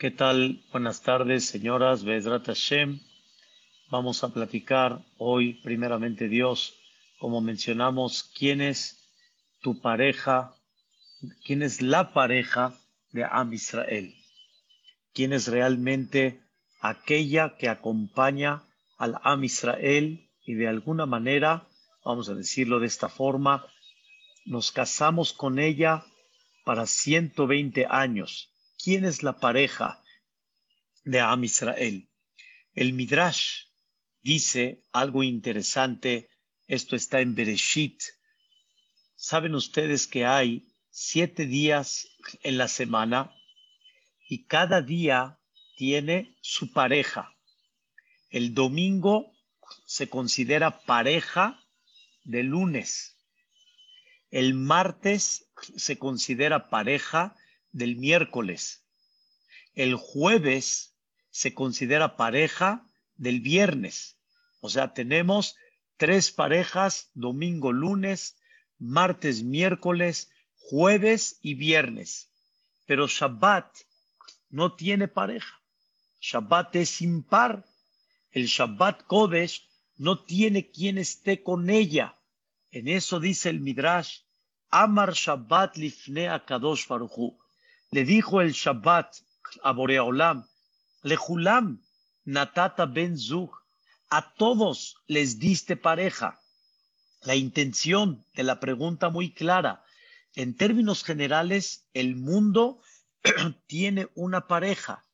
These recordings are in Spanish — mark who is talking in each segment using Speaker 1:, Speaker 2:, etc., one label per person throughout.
Speaker 1: ¿Qué tal? Buenas tardes, señoras. Bezrat Hashem. Vamos a platicar hoy, primeramente Dios, como mencionamos, quién es tu pareja, quién es la pareja de Am Israel, quién es realmente aquella que acompaña al Am Israel y de alguna manera, vamos a decirlo de esta forma, nos casamos con ella para 120 años. ¿Quién es la pareja de Am Israel? El Midrash dice algo interesante. Esto está en Bereshit. Saben ustedes que hay siete días en la semana y cada día tiene su pareja. El domingo se considera pareja de lunes. El martes se considera pareja del miércoles. El jueves se considera pareja del viernes. O sea, tenemos tres parejas, domingo, lunes, martes, miércoles, jueves y viernes. Pero Shabbat no tiene pareja. Shabbat es impar. El Shabbat Kodesh no tiene quien esté con ella. En eso dice el Midrash, Amar Shabbat lifne Kadosh Baruchu. Le dijo el Shabbat a Boreolam, Lejulam Natata Ben Zug, a todos les diste pareja. La intención de la pregunta muy clara. En términos generales, el mundo tiene una pareja,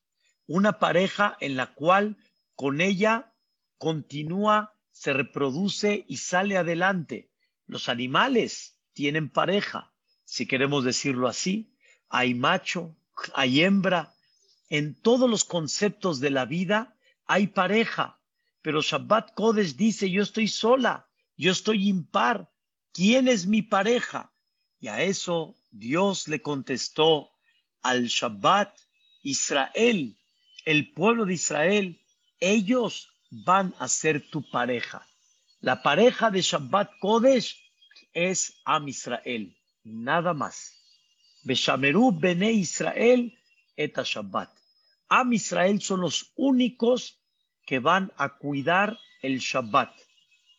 Speaker 1: una pareja en la cual con ella continúa, se reproduce y sale adelante. Los animales tienen pareja, si queremos decirlo así. Hay macho, hay hembra. En todos los conceptos de la vida hay pareja. Pero Shabbat Kodesh dice, yo estoy sola, yo estoy impar. ¿Quién es mi pareja? Y a eso Dios le contestó al Shabbat, Israel, el pueblo de Israel, ellos van a ser tu pareja. La pareja de Shabbat Kodesh es Am Israel, nada más. Beshameru Bene Israel eta Shabbat. Am Israel son los únicos que van a cuidar el Shabbat.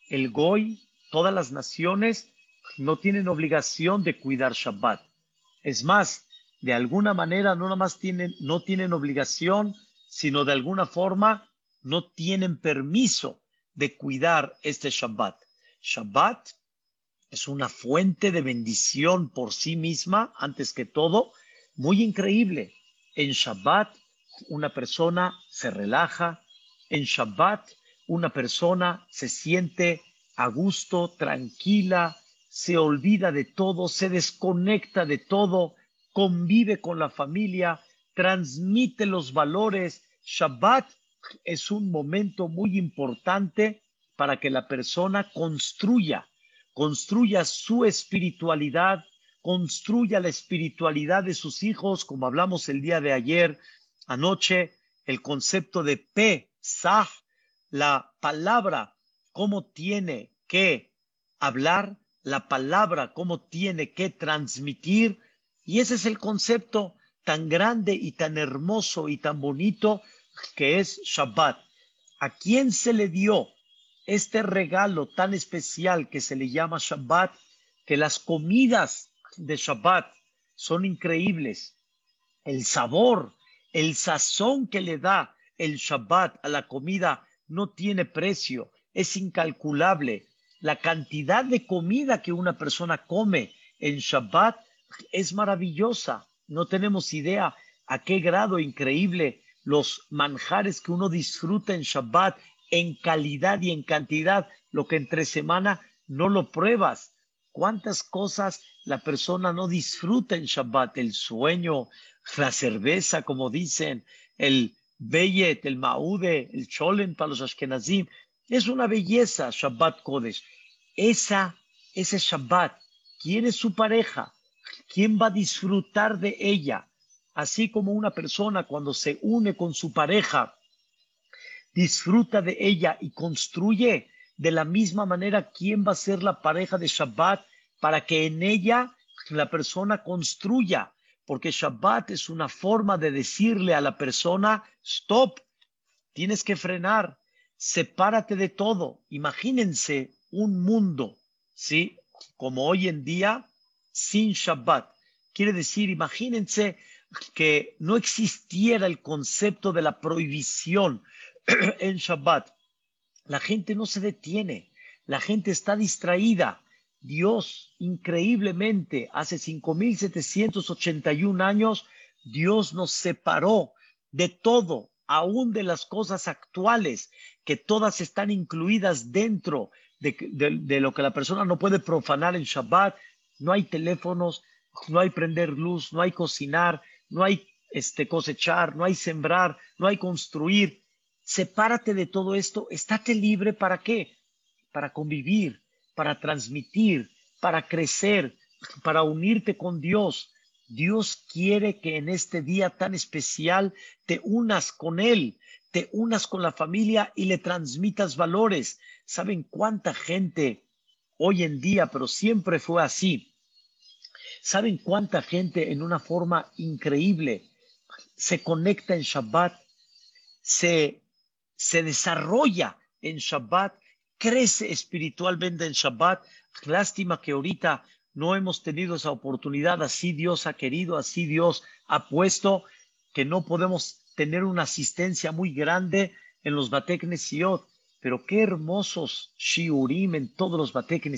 Speaker 1: El Goy, todas las naciones no tienen obligación de cuidar Shabbat. Es más, de alguna manera no nada más tienen, no tienen obligación, sino de alguna forma no tienen permiso de cuidar este Shabbat. Shabbat es una fuente de bendición por sí misma, antes que todo, muy increíble. En Shabbat una persona se relaja, en Shabbat una persona se siente a gusto, tranquila, se olvida de todo, se desconecta de todo, convive con la familia, transmite los valores. Shabbat es un momento muy importante para que la persona construya, construya su espiritualidad, construya la espiritualidad de sus hijos, como hablamos el día de ayer, anoche, el concepto de P, Saf, la palabra, cómo tiene que hablar, la palabra, cómo tiene que transmitir. Y ese es el concepto tan grande y tan hermoso y tan bonito que es Shabbat. ¿A quién se le dio este regalo tan especial que se le llama Shabbat? Que las comidas de Shabbat son increíbles. El sabor, el sazón que le da el Shabbat a la comida no tiene precio, es incalculable. La cantidad de comida que una persona come en Shabbat es maravillosa. No tenemos idea a qué grado increíble los manjares que uno disfruta en Shabbat en calidad y en cantidad, lo que entre semana no lo pruebas. ¿Cuántas cosas la persona no disfruta en Shabbat? El sueño, la cerveza, como dicen, el beyet, el maude, el cholen para los ashkenazim. Es una belleza Shabbat Kodesh. Esa, ese Shabbat, ¿quién es su pareja? ¿Quién va a disfrutar de ella? así como una persona cuando se une con su pareja, disfruta de ella y construye de la misma manera quién va a ser la pareja de Shabbat para que en ella la persona construya, porque Shabbat es una forma de decirle a la persona, stop, tienes que frenar, sepárate de todo. Imagínense un mundo, ¿sí? Como hoy en día, sin Shabbat. Quiere decir, imagínense que no existiera el concepto de la prohibición en Shabbat. La gente no se detiene, la gente está distraída. Dios, increíblemente, hace 5.781 años, Dios nos separó de todo, aún de las cosas actuales, que todas están incluidas dentro de, de, lo que la persona no puede profanar en Shabbat. No hay teléfonos, no hay prender luz, no hay cocinar, no hay este, cosechar, no hay sembrar, no hay construir. Sepárate de todo esto, estate libre para qué? Para convivir, para transmitir, para crecer, para unirte con Dios. Dios quiere que en este día tan especial te unas con Él, te unas con la familia y le transmitas valores. ¿Saben cuánta gente hoy en día, pero siempre fue así? ¿Saben cuánta gente en una forma increíble se conecta en Shabbat, se, se desarrolla en Shabbat, crece espiritualmente en Shabbat? Lástima que ahorita no hemos tenido esa oportunidad, así Dios ha querido, así Dios ha puesto, que no podemos tener una asistencia muy grande en los Batek pero qué hermosos shiurim en todos los Batek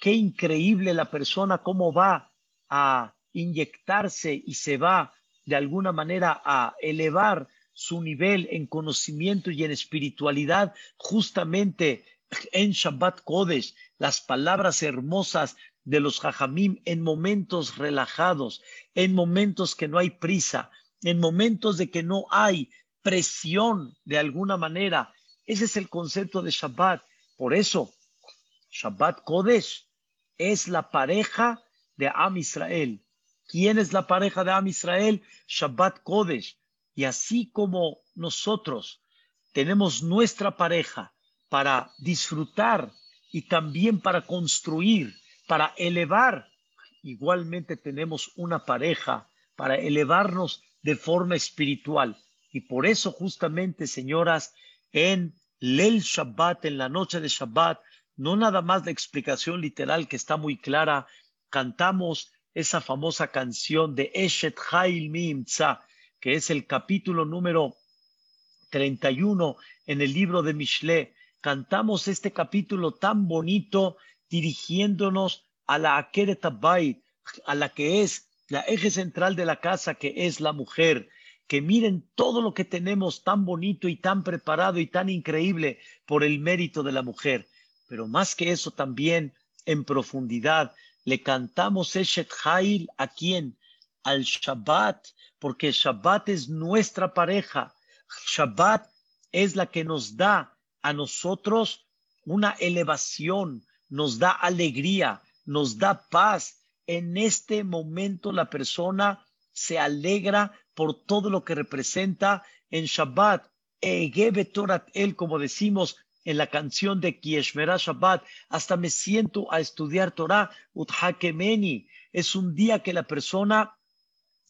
Speaker 1: qué increíble la persona, cómo va a inyectarse y se va de alguna manera a elevar su nivel en conocimiento y en espiritualidad justamente en Shabbat Kodesh, las palabras hermosas de los Jajamim en momentos relajados, en momentos que no hay prisa, en momentos de que no hay presión de alguna manera. Ese es el concepto de Shabbat. Por eso, Shabbat Kodesh es la pareja de Am Israel. ¿Quién es la pareja de Am Israel? Shabbat Kodesh. Y así como nosotros tenemos nuestra pareja para disfrutar y también para construir, para elevar, igualmente tenemos una pareja para elevarnos de forma espiritual. Y por eso justamente, señoras, en Lel Shabbat, en la noche de Shabbat, no nada más la explicación literal que está muy clara, cantamos esa famosa canción de Eshet Hail Mimza, que es el capítulo número 31 en el libro de Mishle. Cantamos este capítulo tan bonito dirigiéndonos a la Akeret a la que es la eje central de la casa, que es la mujer. Que miren todo lo que tenemos tan bonito y tan preparado y tan increíble por el mérito de la mujer. Pero más que eso también, en profundidad, le cantamos Eshet Hail a quién? Al Shabbat, porque Shabbat es nuestra pareja. Shabbat es la que nos da a nosotros una elevación, nos da alegría, nos da paz. En este momento la persona se alegra por todo lo que representa en Shabbat. Egebe Torat El, como decimos, en la canción de Kieshmera Shabbat, hasta me siento a estudiar Torah, Uthakemeni. Es un día que la persona,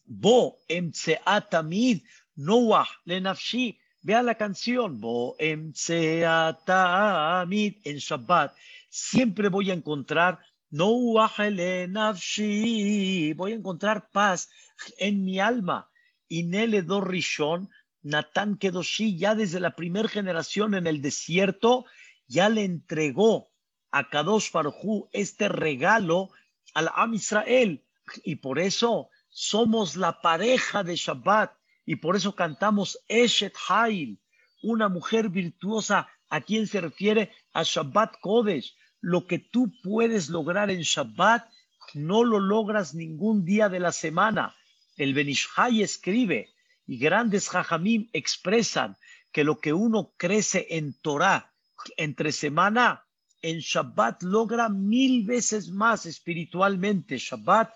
Speaker 1: Bo Emtseatamid, Noah, Lenafshi, vea la canción, Bo Emtseatamid, en Shabbat. Siempre voy a encontrar Noah, Lenafshi, voy a encontrar paz en mi alma. Y Nele Rishon, Natán Kedoshi ya desde la primera generación en el desierto ya le entregó a Kadosh Farhu este regalo al Am Israel y por eso somos la pareja de Shabbat y por eso cantamos Eshet Hail, una mujer virtuosa a quien se refiere a Shabbat Kodesh. Lo que tú puedes lograr en Shabbat no lo logras ningún día de la semana. El Benishai escribe y grandes jajamim expresan que lo que uno crece en Torah entre semana, en Shabbat logra mil veces más espiritualmente. Shabbat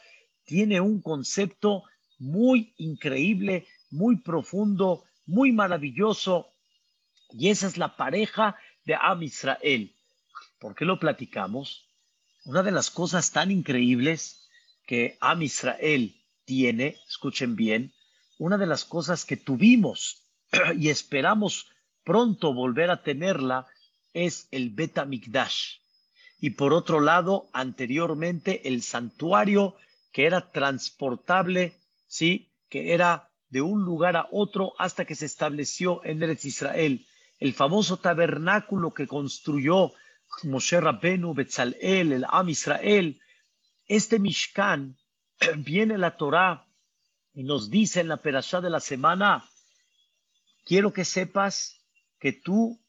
Speaker 1: tiene un concepto muy increíble, muy profundo, muy maravilloso, y esa es la pareja de Am Israel. ¿Por qué lo platicamos? Una de las cosas tan increíbles que Am Israel tiene, escuchen bien, una de las cosas que tuvimos y esperamos pronto volver a tenerla es el Betamikdash. Y por otro lado, anteriormente el santuario que era transportable, sí, que era de un lugar a otro hasta que se estableció en Eretz Israel. El famoso tabernáculo que construyó Moshe Rabbenu, Betzalel, el Am Israel. Este Mishkan, viene la Torah y nos dice en la perashá de la semana, quiero que sepas que tú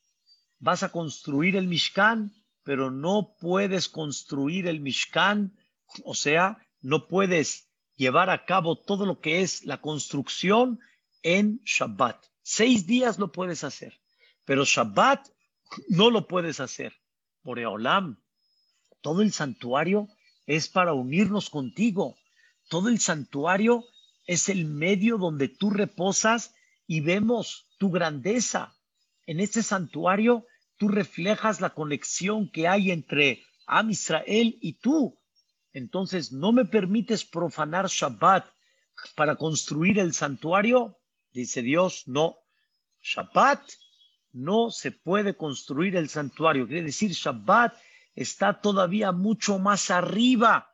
Speaker 1: vas a construir el Mishkan, pero no puedes construir el Mishkan, o sea, no puedes llevar a cabo todo lo que es la construcción en Shabbat. Seis días lo puedes hacer, pero Shabbat no lo puedes hacer. Por Eolam, todo el santuario es para unirnos contigo. Todo el santuario es el medio donde tú reposas y vemos tu grandeza. En este santuario tú reflejas la conexión que hay entre Am Israel y tú. Entonces, ¿no me permites profanar Shabbat para construir el santuario? Dice Dios, no. Shabbat no se puede construir el santuario. Quiere decir, Shabbat está todavía mucho más arriba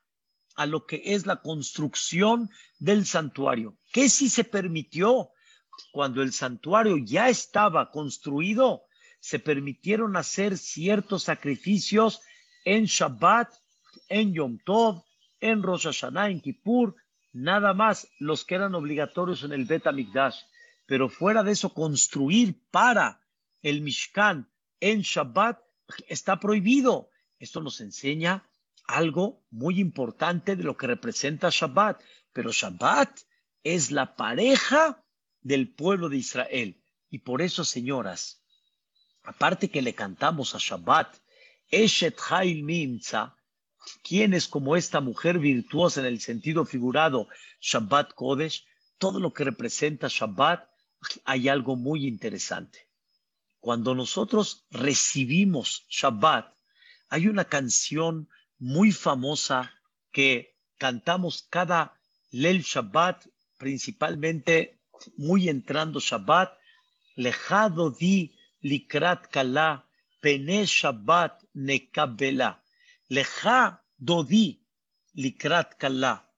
Speaker 1: a lo que es la construcción del santuario. ¿Qué si se permitió? Cuando el santuario ya estaba construido, se permitieron hacer ciertos sacrificios en Shabbat, en Yom Tov, en Rosh Hashanah, en Kippur, nada más los que eran obligatorios en el Bet HaMikdash. Pero fuera de eso, construir para el Mishkan en Shabbat está prohibido. Esto nos enseña algo muy importante de lo que representa Shabbat. Pero Shabbat es la pareja del pueblo de Israel. Y por eso, señoras, aparte que le cantamos a Shabbat, Eshet Hail Mimza, ¿quién es como esta mujer virtuosa en el sentido figurado, Shabbat Kodesh? Todo lo que representa Shabbat, hay algo muy interesante. Cuando nosotros recibimos Shabbat, hay una canción muy famosa que cantamos cada Lel Shabbat, principalmente muy entrando Shabbat, Lejado di likrat kala, pene Shabbat nekabela. Leja dodi likrat kala,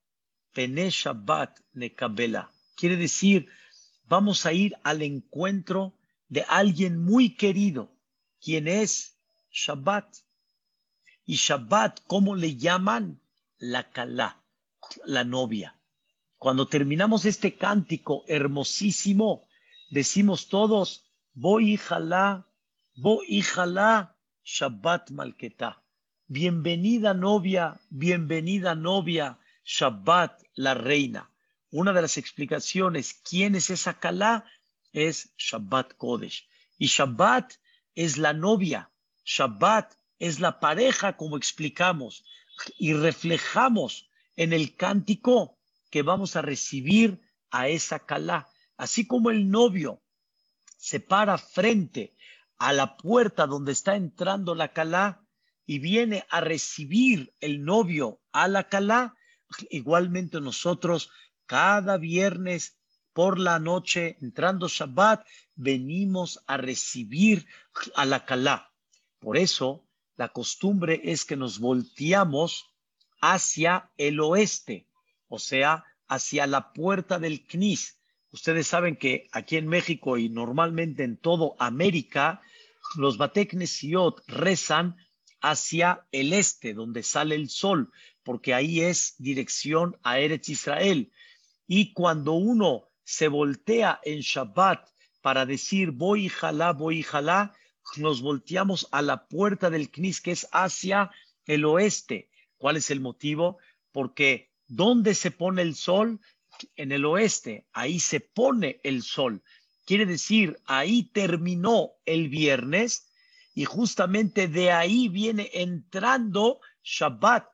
Speaker 1: pene Shabbat nekabela. Quiere decir, vamos a ir al encuentro de alguien muy querido, quien es Shabbat. Y Shabbat, ¿cómo le llaman? La Kalá, la novia. Cuando terminamos este cántico hermosísimo, decimos todos, voy jalá, voy jalá, Shabbat Malketá. Bienvenida novia, bienvenida novia, Shabbat la reina. Una de las explicaciones, ¿quién es esa Kalá? Es Shabbat Kodesh. Y Shabbat es la novia. Shabbat es la pareja, como explicamos, y reflejamos en el cántico que vamos a recibir a esa calá. Así como el novio se para frente a la puerta donde está entrando la calá y viene a recibir el novio a la calá, igualmente nosotros cada viernes por la noche, entrando Shabbat, venimos a recibir a la calá. Por eso, la costumbre es que nos volteamos hacia el oeste, o sea, hacia la puerta del CNIS. Ustedes saben que aquí en México y normalmente en todo América, los Bateknesiot rezan hacia el este, donde sale el sol, porque ahí es dirección a Eretz Israel. Y cuando uno se voltea en Shabbat para decir voy jalá, voy jalá, nos volteamos a la puerta del Knis, que es hacia el oeste. ¿Cuál es el motivo? Porque ¿dónde se pone el sol? En el oeste. Ahí se pone el sol. Quiere decir, ahí terminó el viernes y justamente de ahí viene entrando Shabbat.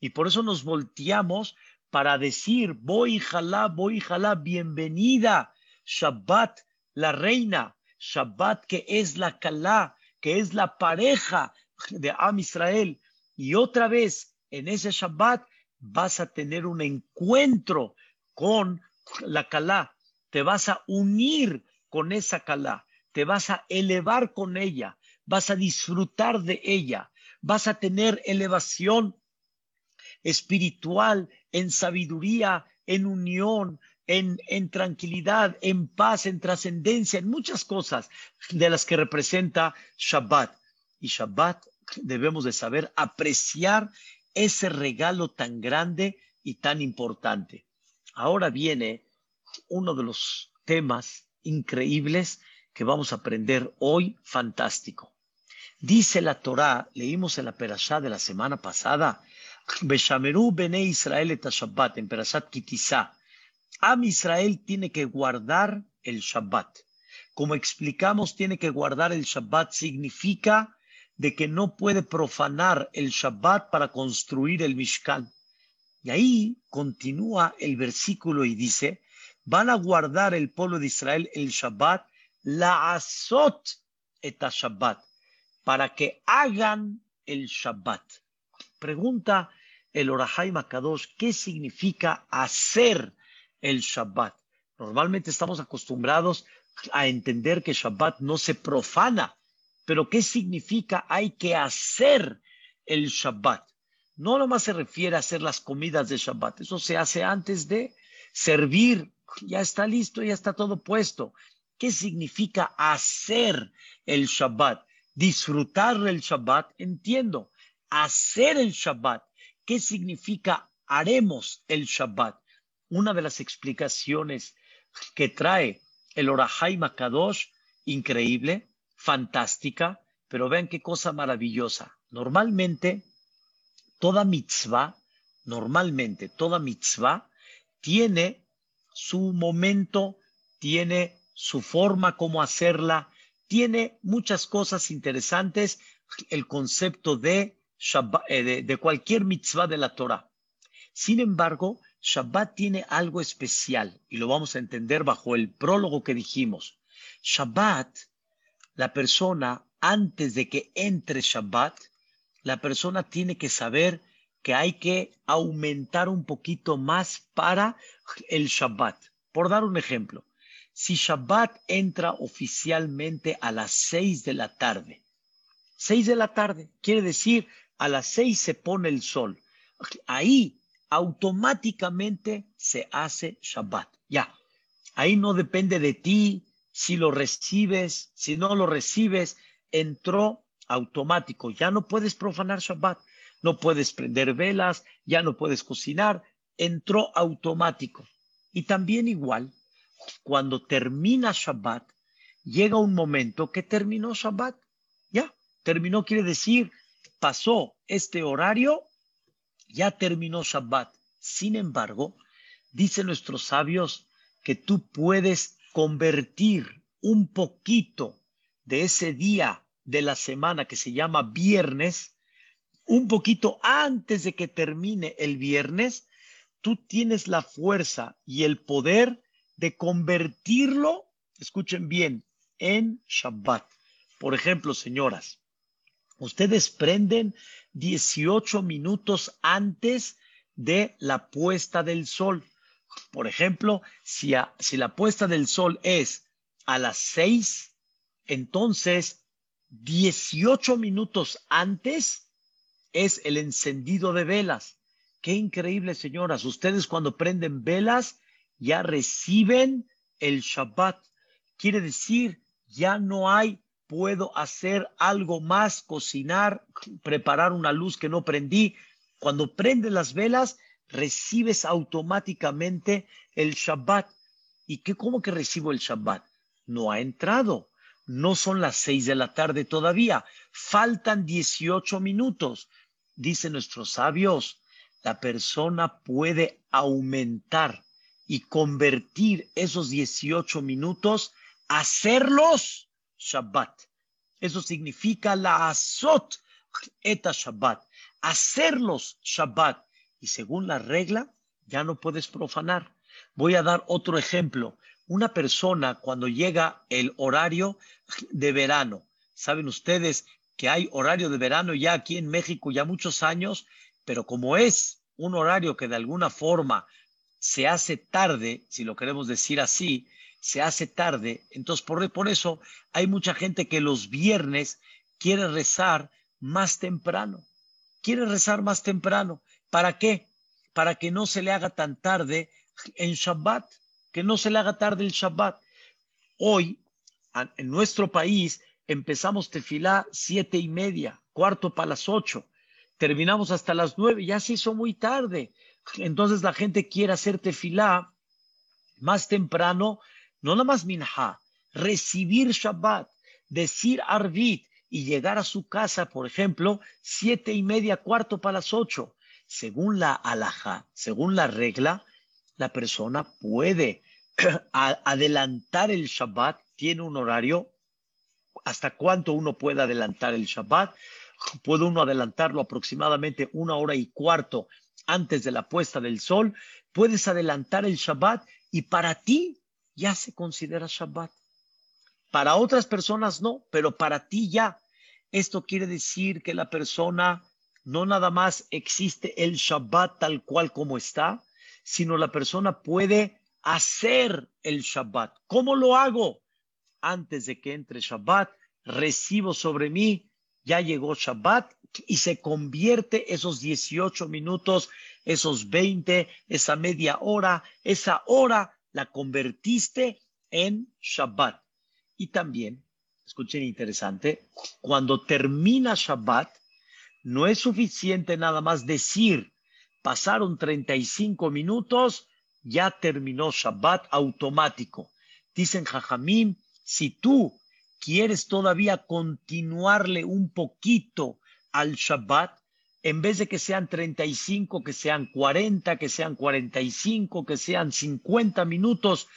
Speaker 1: Y por eso nos volteamos para decir, voy jalá, voy jalá, bienvenida, Shabbat, la reina. Shabbat, que es la Kalá, que es la pareja de Am Israel. Y otra vez, en ese Shabbat, vas a tener un encuentro con la Kalá, te vas a unir con esa Kalá, te vas a elevar con ella, vas a disfrutar de ella, vas a tener elevación espiritual, en sabiduría, en unión, en, tranquilidad, en paz, en trascendencia, en muchas cosas de las que representa Shabbat. Y Shabbat debemos de saber apreciar ese regalo tan grande y tan importante. Ahora viene uno de los temas increíbles que vamos a aprender hoy, fantástico. Dice la Torá, leímos en la Perashá de la semana pasada, Beshameru bene Israel et Shabbat, en Perashat Kitizá. Am Israel tiene que guardar el Shabbat. Como explicamos, tiene que guardar el Shabbat significa de que no puede profanar el Shabbat para construir el Mishkan. Y ahí continúa el versículo y dice, van a guardar el pueblo de Israel el Shabbat, la azot et Shabbat, para que hagan el Shabbat. Pregunta el Orahai Makadosh, ¿qué significa hacer el Shabbat? Normalmente estamos acostumbrados a entender que Shabbat no se profana, pero ¿qué significa hay que hacer el Shabbat? No nomás se refiere a hacer las comidas de Shabbat, eso se hace antes de servir, ya está listo, ya está todo puesto. ¿Qué significa hacer el Shabbat? Disfrutar el Shabbat, entiendo, hacer el Shabbat. ¿Qué significa haremos el Shabbat? Una de las explicaciones que trae el Orahai Makadosh, increíble, fantástica, pero vean qué cosa maravillosa. Normalmente, toda mitzvah, normalmente toda mitzvah tiene su momento, tiene su forma como hacerla, tiene muchas cosas interesantes, el concepto de eh, de, cualquier mitzvah de la Torah. Sin embargo, Shabbat tiene algo especial y lo vamos a entender bajo el prólogo que dijimos. Shabbat, la persona, antes de que entre Shabbat, la persona tiene que saber que hay que aumentar un poquito más para el Shabbat. Por dar un ejemplo, si Shabbat entra oficialmente a las seis de la tarde, seis de la tarde quiere decir a las seis se pone el sol. Ahí automáticamente se hace Shabbat. Ya, ahí no depende de ti si lo recibes, si no lo recibes, entró automático. Ya no puedes profanar Shabbat, no puedes prender velas, ya no puedes cocinar, entró automático. Y también igual, cuando termina Shabbat, llega un momento que terminó Shabbat. Ya, terminó quiere decir pasó este horario, ya terminó Shabbat. Sin embargo, dicen nuestros sabios que tú puedes convertir un poquito de ese día de la semana que se llama viernes, un poquito antes de que termine el viernes, tú tienes la fuerza y el poder de convertirlo, escuchen bien, en Shabbat. Por ejemplo, señoras, Ustedes prenden 18 minutos antes de la puesta del sol. Por ejemplo, si, si la puesta del sol es a las 6, entonces 18 minutos antes es el encendido de velas. Qué increíble, señoras. Ustedes cuando prenden velas ya reciben el Shabbat. Quiere decir, ya no hay puedo hacer algo más, cocinar, preparar una luz que no prendí. Cuando prendes las velas, recibes automáticamente el Shabbat. ¿Y qué, cómo que recibo el Shabbat? No ha entrado. No son las seis de la tarde todavía. Faltan 18 minutos. Dicen nuestros sabios, la persona puede aumentar y convertir esos 18 minutos, hacerlos Shabbat. Eso significa la azot eta Shabbat, hacerlos Shabbat. Y según la regla, ya no puedes profanar. Voy a dar otro ejemplo. Una persona cuando llega el horario de verano, saben ustedes que hay horario de verano ya aquí en México ya muchos años, pero como es un horario que de alguna forma se hace tarde, si lo queremos decir así, se hace tarde. Entonces, por, por eso hay mucha gente que los viernes quiere rezar más temprano. Quiere rezar más temprano. ¿Para qué? Para que no se le haga tan tarde en Shabbat, que no se le haga tarde el Shabbat. Hoy, en nuestro país, empezamos tefilá siete y media, cuarto para las ocho. Terminamos hasta las nueve, ya se hizo muy tarde. Entonces la gente quiere hacer tefilá más temprano, no nada más minha, recibir Shabbat, decir Arvit y llegar a su casa, por ejemplo, siete y media, cuarto para las ocho. Según la alhaja, según la regla, la persona puede adelantar el Shabbat, tiene un horario, hasta cuánto uno puede adelantar el Shabbat. Puede uno adelantarlo aproximadamente una hora y cuarto antes de la puesta del sol. Puedes adelantar el Shabbat y para ti ya se considera Shabbat. Para otras personas no, pero para ti ya. Esto quiere decir que la persona no nada más existe el Shabbat tal cual como está, sino la persona puede hacer el Shabbat. ¿Cómo lo hago? Antes de que entre Shabbat, recibo sobre mí, ya llegó Shabbat y se convierte esos 18 minutos, esos 20, esa media hora, esa hora, la convertiste en Shabbat. Y también, escuchen interesante, cuando termina Shabbat, no es suficiente nada más decir, pasaron 35 minutos, ya terminó Shabbat automático. Dicen Jajamim, si tú quieres todavía continuarle un poquito al Shabbat, en vez de que sean 35, que sean 40, que sean 45, que sean 50 minutos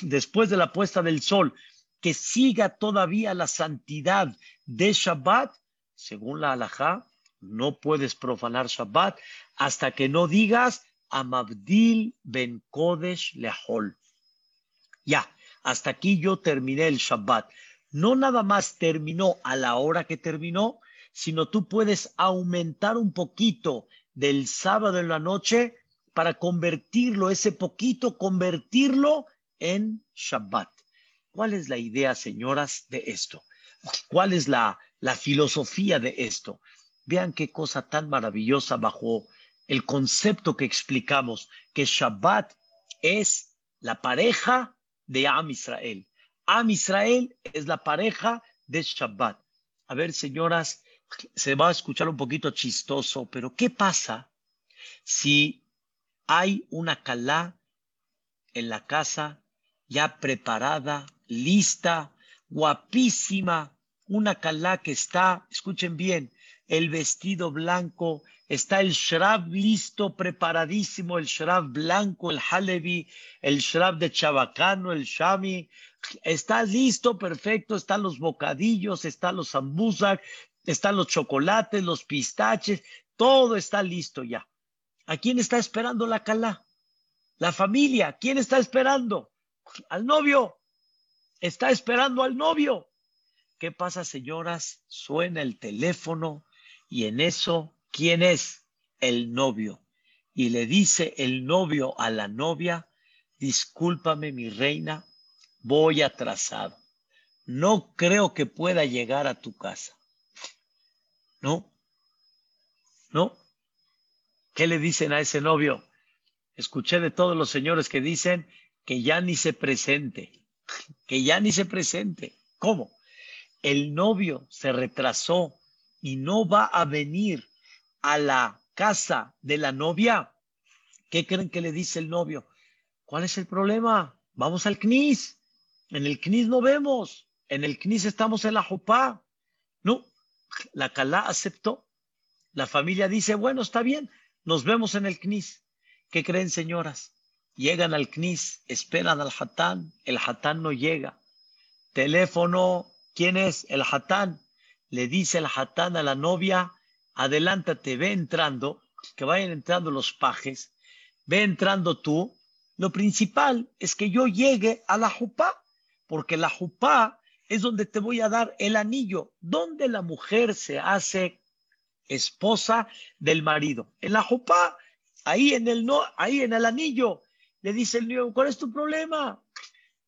Speaker 1: después de la puesta del sol, que siga todavía la santidad de Shabbat, según la halajá, no puedes profanar Shabbat hasta que no digas Amabdil ben Kodesh Lehol. Ya, hasta aquí yo terminé el Shabbat. No nada más terminó a la hora que terminó, sino tú puedes aumentar un poquito del sábado en la noche para convertirlo, ese poquito, convertirlo en Shabbat. ¿Cuál es la idea, señoras, de esto? ¿Cuál es la, filosofía de esto? Vean qué cosa tan maravillosa bajo el concepto que explicamos, que Shabbat es la pareja de Am Israel. Am Israel es la pareja de Shabbat. A ver, señoras, se va a escuchar un poquito chistoso, pero ¿qué pasa si hay una calá en la casa ya preparada, lista, guapísima, una calá que está, escuchen bien, el vestido blanco, está el shrab listo, preparadísimo, el shrab blanco, el halevi, el shrab de chabacano, el shami, está listo, perfecto, están los bocadillos, están los zambuzak, están los chocolates, los pistaches, todo está listo ya. ¿A quién está esperando la calá? La familia, ¿quién está esperando? Al novio. Está esperando al novio. ¿Qué pasa, señoras? Suena el teléfono y en eso, ¿quién es? El novio. Y le dice el novio a la novia, discúlpame mi reina, voy atrasado. No creo que pueda llegar a tu casa. ¿No? ¿No? ¿Qué le dicen a ese novio? Escuché de todos los señores que dicen que ya ni se presente, que ya ni se presente. ¿Cómo? El novio se retrasó y no va a venir a la casa de la novia. ¿Qué creen que le dice el novio? ¿Cuál es el problema? Vamos al CNIS. En el CNIS no vemos. En el CNIS estamos en la Jopá. La Calá aceptó. La familia dice, bueno, está bien, nos vemos en el CNIS. ¿Qué creen, señoras? Llegan al CNIS, esperan al Hatán, el Hatán no llega. Teléfono, ¿quién es? El Hatán. Le dice el Hatán a la novia, adelántate, ve entrando, que vayan entrando los pajes, ve entrando tú. Lo principal es que yo llegue a la Jupá, porque la Jupá es donde te voy a dar el anillo, donde la mujer se hace esposa del marido. En la jupá, ahí en el no, ahí en el anillo. Le dice el niño, ¿cuál es tu problema?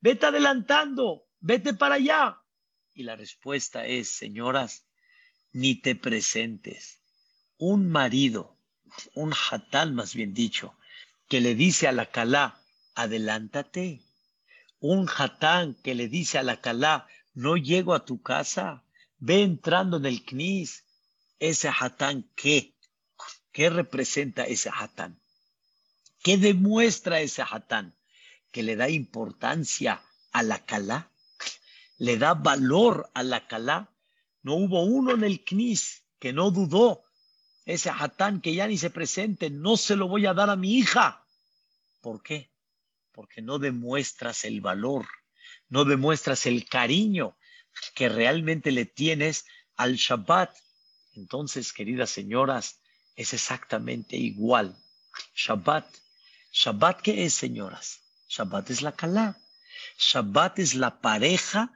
Speaker 1: Vete adelantando, vete para allá. Y la respuesta es, señoras, ni te presentes. Un marido, un hatán más bien dicho, que le dice a la calá, adelántate. Un hatán que le dice a la calá, no llego a tu casa, ve entrando en el knis. Ese hatán, ¿qué? ¿Qué representa ese hatán? ¿Qué demuestra ese hatán? Que le da importancia a la calá, le da valor a la calá. No hubo uno en el knis que no dudó. Ese hatán que ya ni se presente, no se lo voy a dar a mi hija. ¿Por qué? Porque no demuestras el valor, no demuestras el cariño que realmente le tienes al Shabbat. Entonces, queridas señoras, es exactamente igual. Shabbat. Shabbat, ¿qué es, señoras? Shabbat es la Kalá. Shabbat es la pareja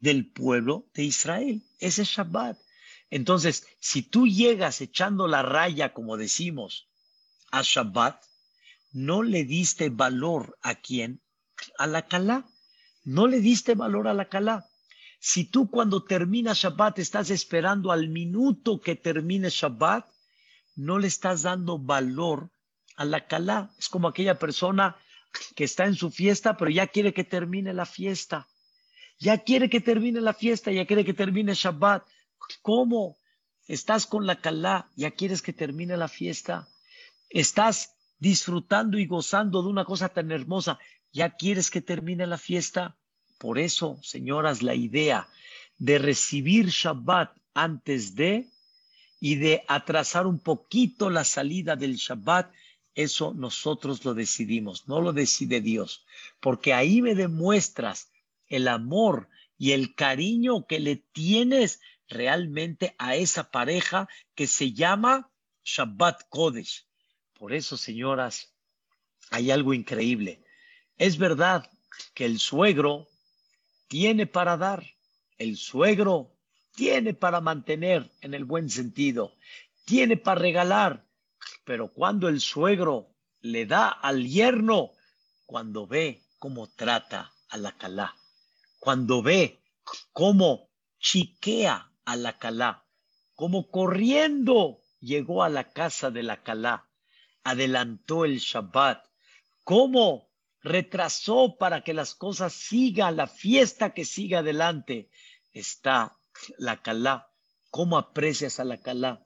Speaker 1: del pueblo de Israel. Ese es Shabbat. Entonces, si tú llegas echando la raya, como decimos, a Shabbat, no le diste valor a quién? A la Kalá. No le diste valor a la Kalá. Si tú cuando termina Shabbat estás esperando al minuto que termine Shabbat, no le estás dando valor a la Kalá. Es como aquella persona que está en su fiesta, pero ya quiere que termine la fiesta. Ya quiere que termine la fiesta, ya quiere que termine Shabbat. ¿Cómo? Estás con la Kalá, ya quieres que termine la fiesta. Estás disfrutando y gozando de una cosa tan hermosa, ya quieres que termine la fiesta. Por eso, señoras, la idea de recibir Shabbat antes de y de atrasar un poquito la salida del Shabbat, eso nosotros lo decidimos, no lo decide Dios, porque ahí me demuestras el amor y el cariño que le tienes realmente a esa pareja que se llama Shabbat Kodesh. Por eso, señoras, hay algo increíble. Es verdad que el suegro tiene para dar, el suegro tiene para mantener en el buen sentido, tiene para regalar, pero cuando el suegro le da al yerno, cuando ve cómo trata a la calá, cuando ve cómo chiquea a la calá, cómo corriendo llegó a la casa de la calá, adelantó el Shabbat, cómo retrasó para que las cosas sigan, la fiesta que siga adelante. Está la Calá. ¿Cómo aprecias a la Calá?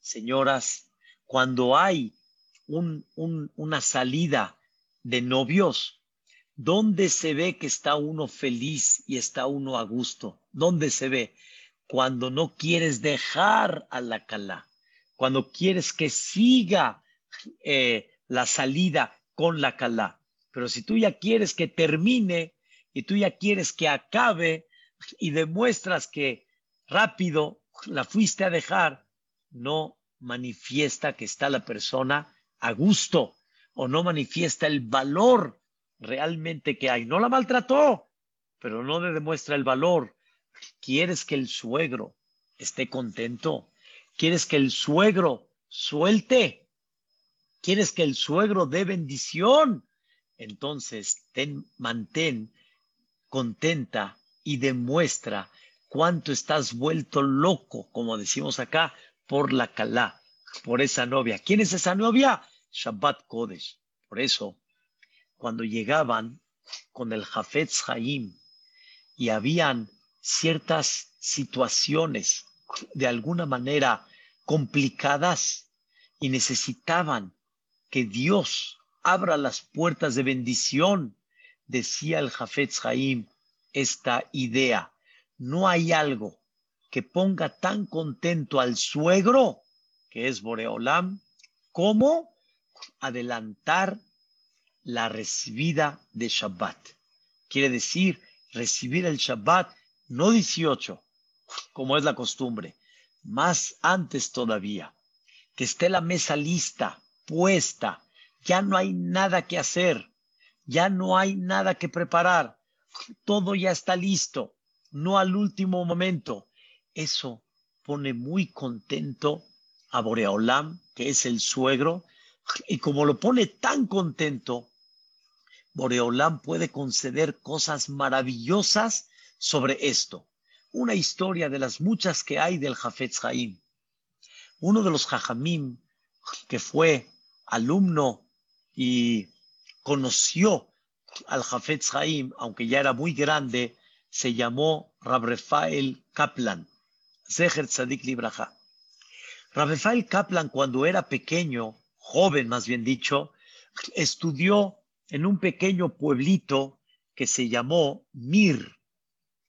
Speaker 1: Señoras, cuando hay una salida de novios, ¿dónde se ve que está uno feliz y está uno a gusto? ¿Dónde se ve? Cuando no quieres dejar a la Calá, cuando quieres que siga eh, la salida con la Calá. Pero si tú ya quieres que termine y tú ya quieres que acabe y demuestras que rápido la fuiste a dejar, no manifiesta que está la persona a gusto o no manifiesta el valor realmente que hay. No la maltrató, pero no le demuestra el valor. ¿Quieres que el suegro esté contento? ¿Quieres que el suegro suelte? ¿Quieres que el suegro dé bendición? Entonces ten, mantén contenta y demuestra cuánto estás vuelto loco, como decimos acá, por la Calá, por esa novia. ¿Quién es esa novia? Shabbat Kodesh. Por eso, cuando llegaban con el Jafetz Haim y habían ciertas situaciones de alguna manera complicadas y necesitaban que Dios abra las puertas de bendición, decía el Jafetz Haim, esta idea. No hay algo que ponga tan contento al suegro, que es Boreolam, como adelantar la recibida de Shabbat. Quiere decir, recibir el Shabbat no 18, como es la costumbre, más antes todavía, que esté la mesa lista, puesta, ya no hay nada que hacer, ya no hay nada que preparar, todo ya está listo, no al último momento. Eso pone muy contento a Boreolam, que es el suegro, y como lo pone tan contento, Boreolam puede conceder cosas maravillosas sobre esto. Una historia de las muchas que hay del Jafetz Haim. Uno de los Jajamim que fue alumno y conoció al Jafetz Haim, aunque ya era muy grande, se llamó Rabrefael Kaplan, Zeher Tzadik Libraja. Rabrefael Kaplan, cuando era pequeño, joven más bien dicho, estudió en un pequeño pueblito que se llamó Mir,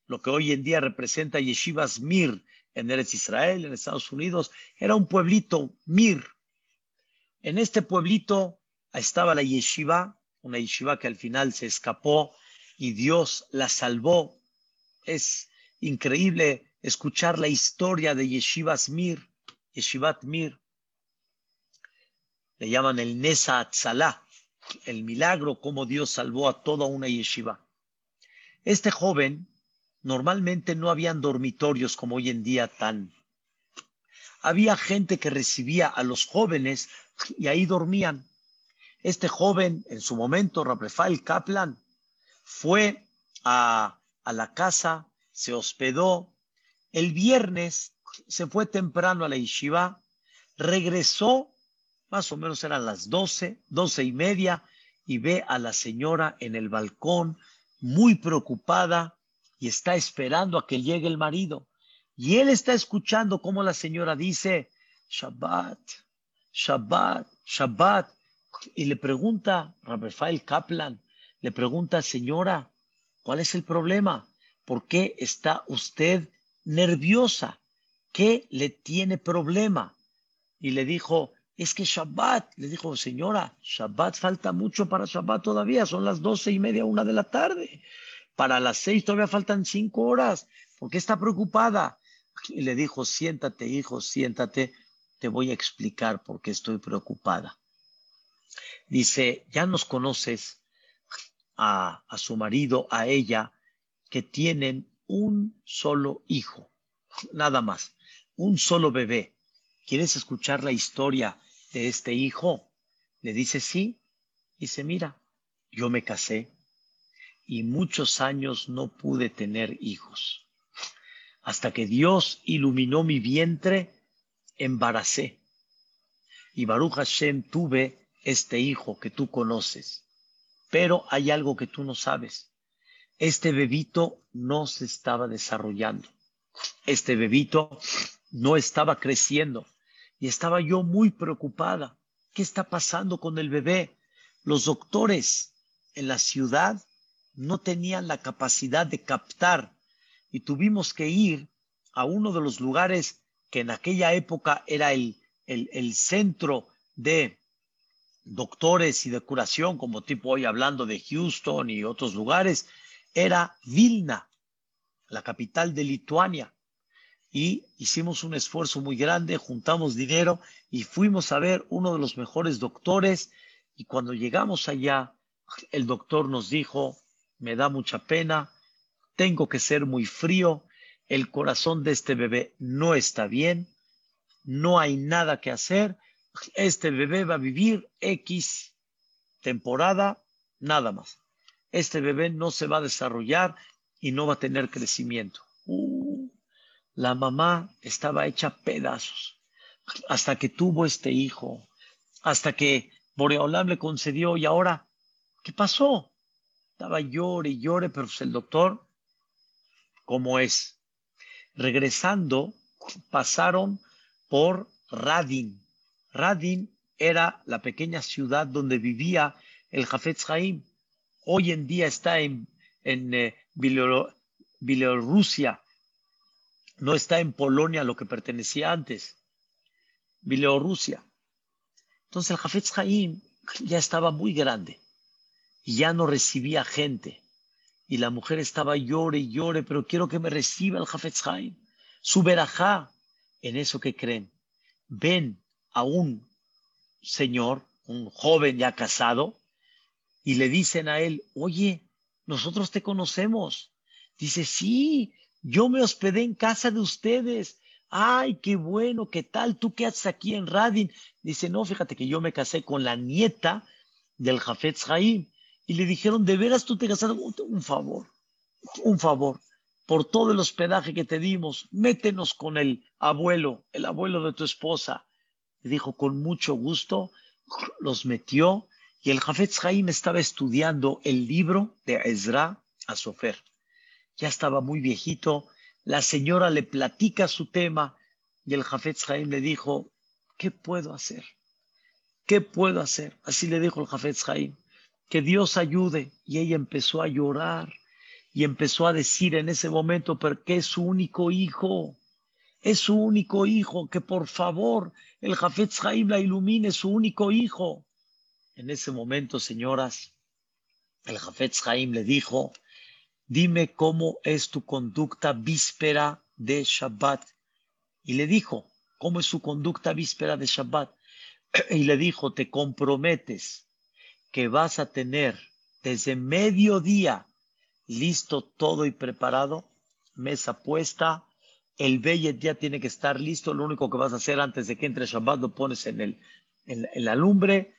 Speaker 1: lo que hoy en día representa Yeshivas Mir en Eretz Israel, en Estados Unidos, era un pueblito Mir. En este pueblito estaba la yeshiva, una yeshiva que al final se escapó y Dios la salvó. Es increíble escuchar la historia de Yeshivas Mir, Yeshivat Mir. Le llaman el Nesa Atzalá, el milagro como Dios salvó a toda una yeshiva. Este joven, normalmente no habían dormitorios como hoy en día tan. Había gente que recibía a los jóvenes y ahí dormían. Este joven, en su momento, Rafael Kaplan, fue a, la casa, se hospedó. El viernes se fue temprano a la yeshiva, regresó, más o menos eran las doce, doce y media, y ve a la señora en el balcón, muy preocupada, y está esperando a que llegue el marido. Y él está escuchando cómo la señora dice, Shabbat, Shabbat, Shabbat. Y le pregunta, Rafael Kaplan, le pregunta, señora, ¿cuál es el problema? ¿Por qué está usted nerviosa? ¿Qué le tiene problema? Y le dijo, es que Shabbat, le dijo, señora, Shabbat falta mucho para Shabbat todavía, son las doce y media, una de la tarde. Para las seis todavía faltan cinco horas. ¿Por qué está preocupada? Y le dijo, siéntate, hijo, siéntate te voy a explicar por qué estoy preocupada. Dice, ya nos conoces a, a su marido, a ella, que tienen un solo hijo, nada más, un solo bebé. ¿Quieres escuchar la historia de este hijo? Le dice, sí. Dice, mira, yo me casé y muchos años no pude tener hijos. Hasta que Dios iluminó mi vientre embaracé. Y Baruch Hashem tuve este hijo que tú conoces. Pero hay algo que tú no sabes. Este bebito no se estaba desarrollando. Este bebito no estaba creciendo. Y estaba yo muy preocupada. ¿Qué está pasando con el bebé? Los doctores en la ciudad no tenían la capacidad de captar y tuvimos que ir a uno de los lugares que en aquella época era el, el, centro de doctores y de curación, como tipo hoy hablando de Houston y otros lugares, era Vilna, la capital de Lituania. Y hicimos un esfuerzo muy grande, juntamos dinero y fuimos a ver uno de los mejores doctores. Y cuando llegamos allá, el doctor nos dijo, me da mucha pena, tengo que ser muy frío, el corazón de este bebé no está bien, no hay nada que hacer, este bebé va a vivir X temporada, nada más. Este bebé no se va a desarrollar y no va a tener crecimiento. Uh, la mamá estaba hecha pedazos hasta que tuvo este hijo, hasta que Boreolam le concedió y ahora, ¿qué pasó? Estaba llore y llore, pero pues el doctor, ¿cómo es? regresando, pasaron por Radin. Radin era la pequeña ciudad donde vivía el Jafetz. Hoy en día está en, eh, Bielorrusia. No está en Polonia, lo que pertenecía antes. Bielorrusia. Entonces el Jafetz ya estaba muy grande y ya no recibía gente y la mujer estaba llore y llore, pero quiero que me reciba el Jafetz Haim, su verajá. En eso que creen, ven a un señor, un joven ya casado, y le dicen a él, oye, nosotros te conocemos. Dice, sí, yo me hospedé en casa de ustedes. Ay, qué bueno, qué tal, tú qué haces aquí en Radin. Dice, no, fíjate que yo me casé con la nieta del Jafetz Haim y le dijeron, ¿de veras tú te gastaste un favor? Un favor. Por todo el hospedaje que te dimos, métenos con el abuelo, el abuelo de tu esposa. Dijo, con mucho gusto, los metió y el Jafetz Haim estaba estudiando el libro de Ezra a Sofer. Ya estaba muy viejito, la señora le platica su tema y el Jafetz Haim le dijo, ¿qué puedo hacer? ¿Qué puedo hacer? Así le dijo el Jafetz Haim, que Dios ayude. Y ella empezó a llorar y empezó a decir en ese momento, porque es su único hijo, es su único hijo, que por favor el Jafetz Haim la ilumine, su único hijo. En ese momento, señoras, el Jafetz Haim le dijo, dime cómo es tu conducta víspera de Shabbat. Y le dijo, ¿cómo es su conducta víspera de Shabbat? Y le dijo, te comprometes que vas a tener desde mediodía listo todo y preparado, mesa puesta, el Beyet ya tiene que estar listo, lo único que vas a hacer antes de que entre Shabbat lo pones en, el, en, la lumbre,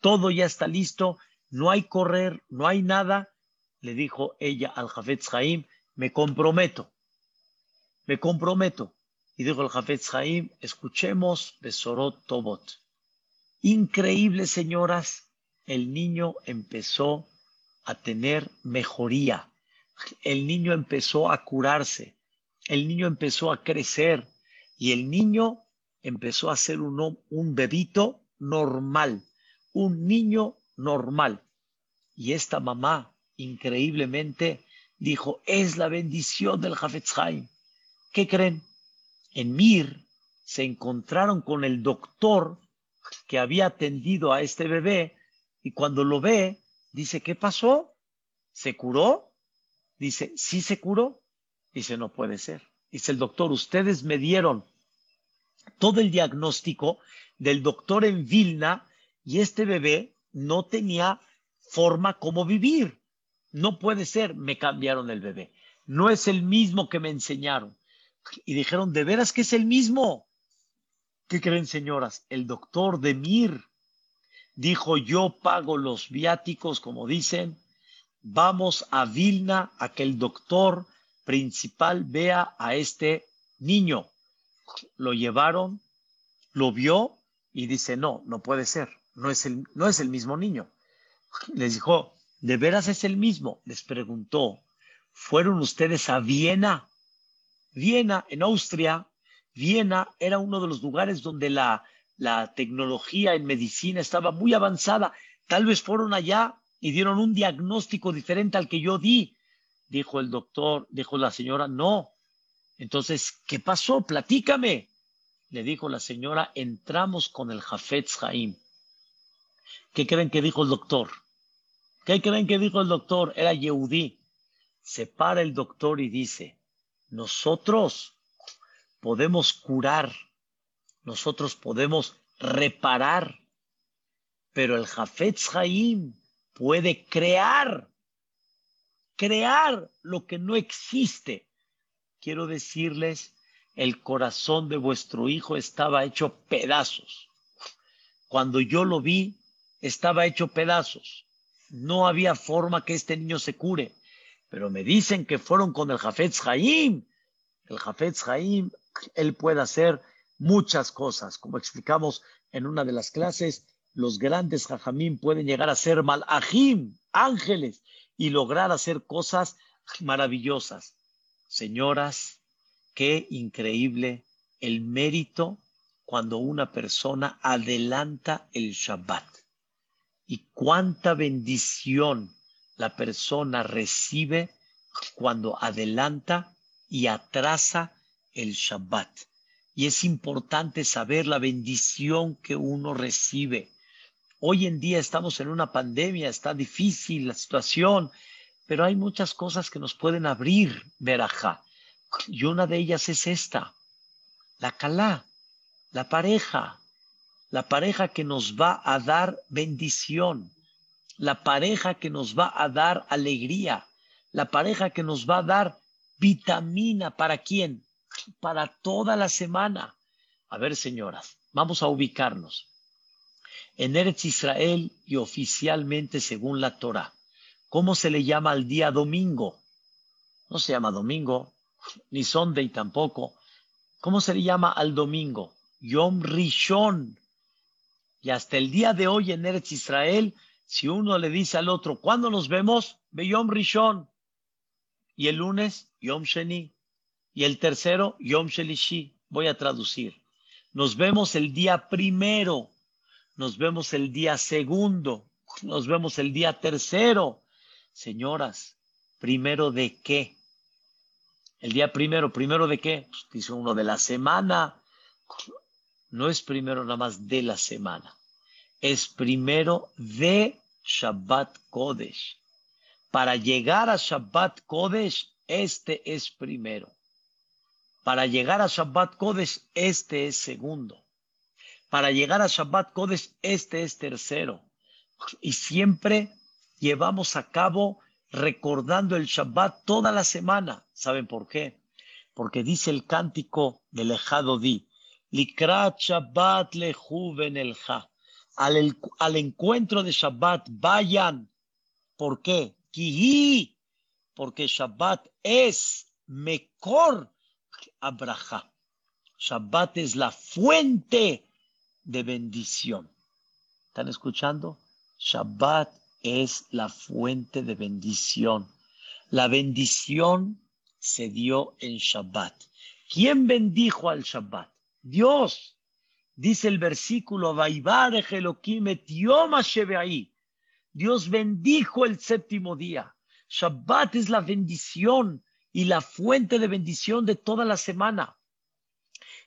Speaker 1: todo ya está listo, no hay correr, no hay nada, le dijo ella al Jafetz Haim, me comprometo, me comprometo. Y dijo el Jafetz Haim, escuchemos Besorot Tobot. Increíble, señoras, el niño empezó a tener mejoría, el niño empezó a curarse, el niño empezó a crecer y el niño empezó a ser un, un bebito normal, un niño normal. Y esta mamá, increíblemente, dijo, es la bendición del Jafetz ¿Qué creen? En Mir se encontraron con el doctor que había atendido a este bebé y cuando lo ve, dice, ¿qué pasó? ¿Se curó? Dice, ¿sí se curó? Dice, no puede ser. Dice el doctor, ustedes me dieron todo el diagnóstico del doctor en Vilna y este bebé no tenía forma como vivir. No puede ser, me cambiaron el bebé. No es el mismo que me enseñaron. Y dijeron, ¿de veras que es el mismo? ¿Qué creen, señoras? El doctor de Mir dijo, yo pago los viáticos, como dicen, vamos a Vilna a que el doctor principal vea a este niño. Lo llevaron, lo vio y dice, no, no puede ser, no es el, no es el mismo niño. Les dijo, ¿de veras es el mismo? Les preguntó, ¿fueron ustedes a Viena? Viena, en Austria, Viena era uno de los lugares donde la, la tecnología en medicina estaba muy avanzada. Tal vez fueron allá y dieron un diagnóstico diferente al que yo di. Dijo el doctor, dijo la señora, no. Entonces, ¿qué pasó? Platícame. Le dijo la señora, entramos con el Jafetz Haim. ¿Qué creen que dijo el doctor? ¿Qué creen que dijo el doctor? Era Yehudí. Se para el doctor y dice, nosotros podemos curar, nosotros podemos reparar, pero el Jafetz Haim puede crear, crear lo que no existe. Quiero decirles, el corazón de vuestro hijo estaba hecho pedazos. Cuando yo lo vi, estaba hecho pedazos. No había forma que este niño se cure. Pero me dicen que fueron con el Jafetz Haim. El Jafetz Haim él puede hacer muchas cosas. Como explicamos en una de las clases, los grandes jajamín pueden llegar a ser malajim, ángeles, y lograr hacer cosas maravillosas. Señoras, qué increíble el mérito cuando una persona adelanta el Shabbat. Y cuánta bendición la persona recibe cuando adelanta y atrasa el Shabbat. Y es importante saber la bendición que uno recibe. Hoy en día estamos en una pandemia, está difícil la situación, pero hay muchas cosas que nos pueden abrir verajá. Y una de ellas es esta, la calá, la pareja, la pareja que nos va a dar bendición, la pareja que nos va a dar alegría, la pareja que nos va a dar vitamina para quién? para toda la semana. A ver, señoras, vamos a ubicarnos. En Eretz Israel y oficialmente según la Torah, ¿Cómo se le llama al día domingo? No se llama domingo, ni Sunday tampoco. ¿Cómo se le llama al domingo? Yom Rishon. Y hasta el día de hoy en Eretz Israel, si uno le dice al otro, ¿cuándo nos vemos? Ve Yom Rishon. Y el lunes, Yom Sheni. Y el tercero, Yom Shelishi. Voy a traducir. Nos vemos el día primero. Nos vemos el día segundo. Nos vemos el día tercero. Señoras, ¿primero de qué? El día primero, ¿primero de qué? Pues dice uno de la semana. No es primero nada más de la semana. Es primero de Shabbat Kodesh. Para llegar a Shabbat Kodesh, este es primero. Para llegar a Shabbat Kodesh, este es segundo. Para llegar a Shabbat Kodesh, este es tercero. Y siempre llevamos a cabo recordando el Shabbat toda la semana. ¿Saben por qué? Porque dice el cántico del Ejado Di, Likrat Shabbat lejuven el al, encuentro de Shabbat vayan. ¿Por qué? Kihi, porque Shabbat es mejor abraja. Shabbat es la fuente de bendición. ¿Están escuchando? Shabbat es la fuente de bendición. La bendición se dio en Shabbat. ¿Quién bendijo al Shabbat? Dios. Dice el versículo, Dios bendijo el séptimo día. Shabbat es la bendición y la fuente de bendición de toda la semana.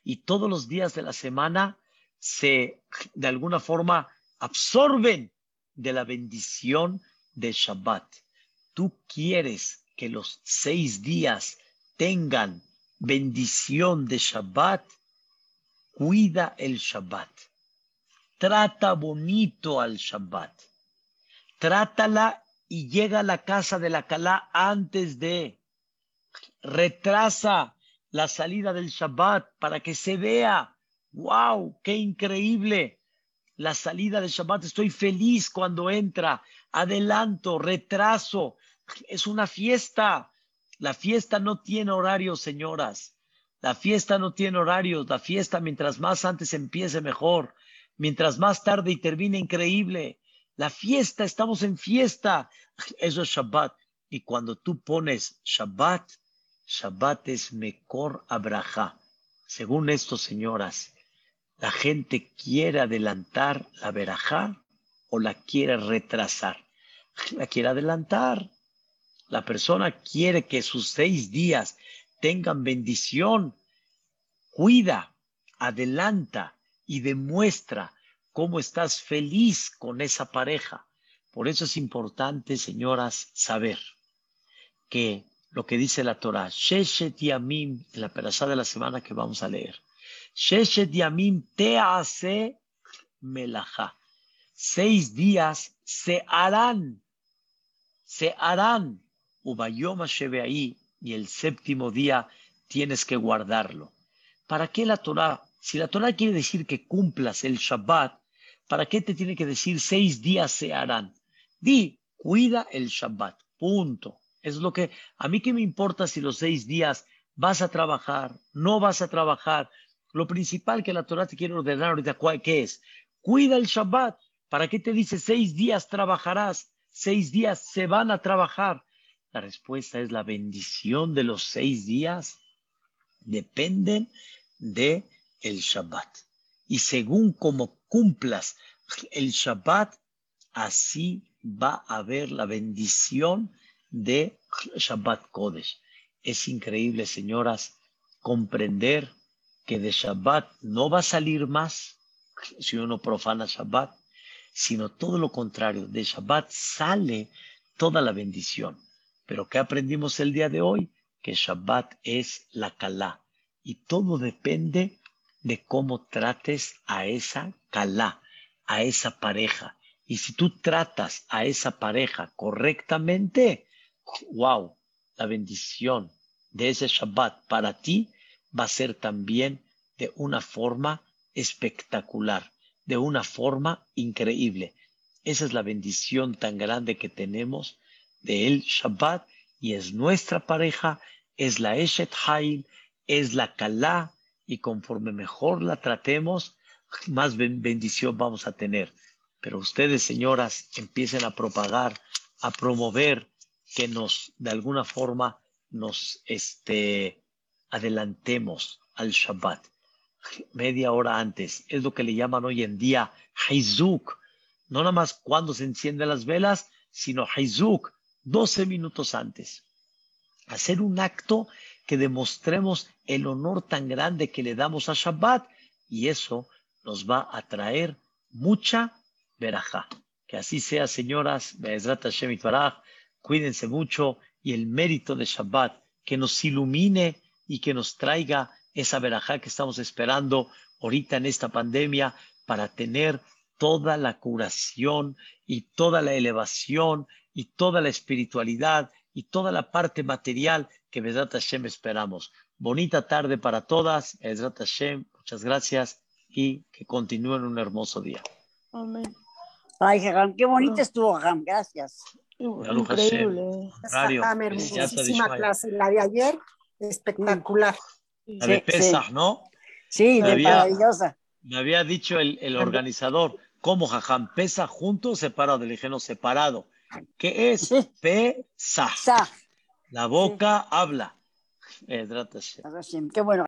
Speaker 1: Y todos los días de la semana se, de alguna forma, absorben de la bendición de Shabbat. Tú quieres que los seis días tengan bendición de Shabbat, cuida el Shabbat. Trata bonito al Shabbat. Trátala y llega a la casa de la Calá antes de. Retrasa la salida del Shabbat para que se vea. ¡Wow! ¡Qué increíble! la salida de Shabbat, estoy feliz cuando entra, adelanto, retraso, es una fiesta. La fiesta no tiene horario, señoras. La fiesta no tiene horarios. La fiesta, mientras más antes empiece, mejor. Mientras más tarde y termine, increíble. La fiesta, estamos en fiesta. Eso es Shabbat. Y cuando tú pones Shabbat, Shabbat es Mekor Abraha. Según esto, señoras, la gente quiere adelantar la verajá o la quiere retrasar. La quiere adelantar. La persona quiere que sus seis días tengan bendición. Cuida, adelanta y demuestra cómo estás feliz con esa pareja. Por eso es importante, señoras, saber que lo que dice la Torah, Sheshet Yamim, en la perashá de la semana que vamos a leer, Sheshet Yamim te hace. Seis días se harán, se harán. Ubayoma ahí y el séptimo día tienes que guardarlo. ¿Para qué la Torah? Si la Torah quiere decir que cumplas el Shabbat, ¿para qué te tiene que decir seis días se harán? Di, cuida el Shabbat. Punto. Es lo que, a mí que me importa si los seis días vas a trabajar, no vas a trabajar, lo principal que la Torah te quiere ordenar ahorita, ¿qué es? Cuida el Shabbat. ¿Para qué te dice seis días trabajarás? Seis días se van a trabajar. La respuesta es la bendición de los seis días dependen de el Shabbat. Y según como cumplas el Shabbat, así va a haber la bendición de Shabbat Kodesh. Es increíble, señoras, comprender que de Shabbat no va a salir más si uno profana Shabbat, sino todo lo contrario, de Shabbat sale toda la bendición. Pero ¿qué aprendimos el día de hoy? Que Shabbat es la Kalá y todo depende de cómo trates a esa Kalá, a esa pareja. Y si tú tratas a esa pareja correctamente, wow, la bendición de ese Shabbat para ti va a ser también de una forma espectacular, de una forma increíble. Esa es la bendición tan grande que tenemos del Shabbat y es nuestra pareja, es la Eshet Hail, es la Kalá y conforme mejor la tratemos, más bendición vamos a tener. Pero ustedes, señoras, empiecen a propagar, a promover que nos, de alguna forma, nos este, adelantemos al Shabbat. Media hora antes. Es lo que le llaman hoy en día Haizuk. No nada más cuando se encienden las velas, sino Haizuk, 12 minutos antes. Hacer un acto que demostremos el honor tan grande que le damos a Shabbat y eso nos va a traer mucha verajá. Que así sea, señoras, cuídense mucho y el mérito de Shabbat que nos ilumine y que nos traiga esa verajá que estamos esperando ahorita en esta pandemia para tener toda la curación y toda la elevación y toda la espiritualidad y toda la parte material que Vedrat Hashem esperamos. Bonita tarde para todas. Vedrat Hashem, muchas gracias y que continúen un hermoso día.
Speaker 2: Amén. Ay, qué bonito estuvo, Jajam. Gracias.
Speaker 3: Increíble. Hermosísima clase. La de ayer, espectacular.
Speaker 1: La de Pesach, ¿no?
Speaker 2: Sí, de maravillosa.
Speaker 1: Me había dicho el, el organizador, ¿cómo, Jajam? ¿Pesa junto o separado? Le dije, no, separado. ¿Qué es? Pesa. La boca habla. Eh,
Speaker 2: Qué bueno.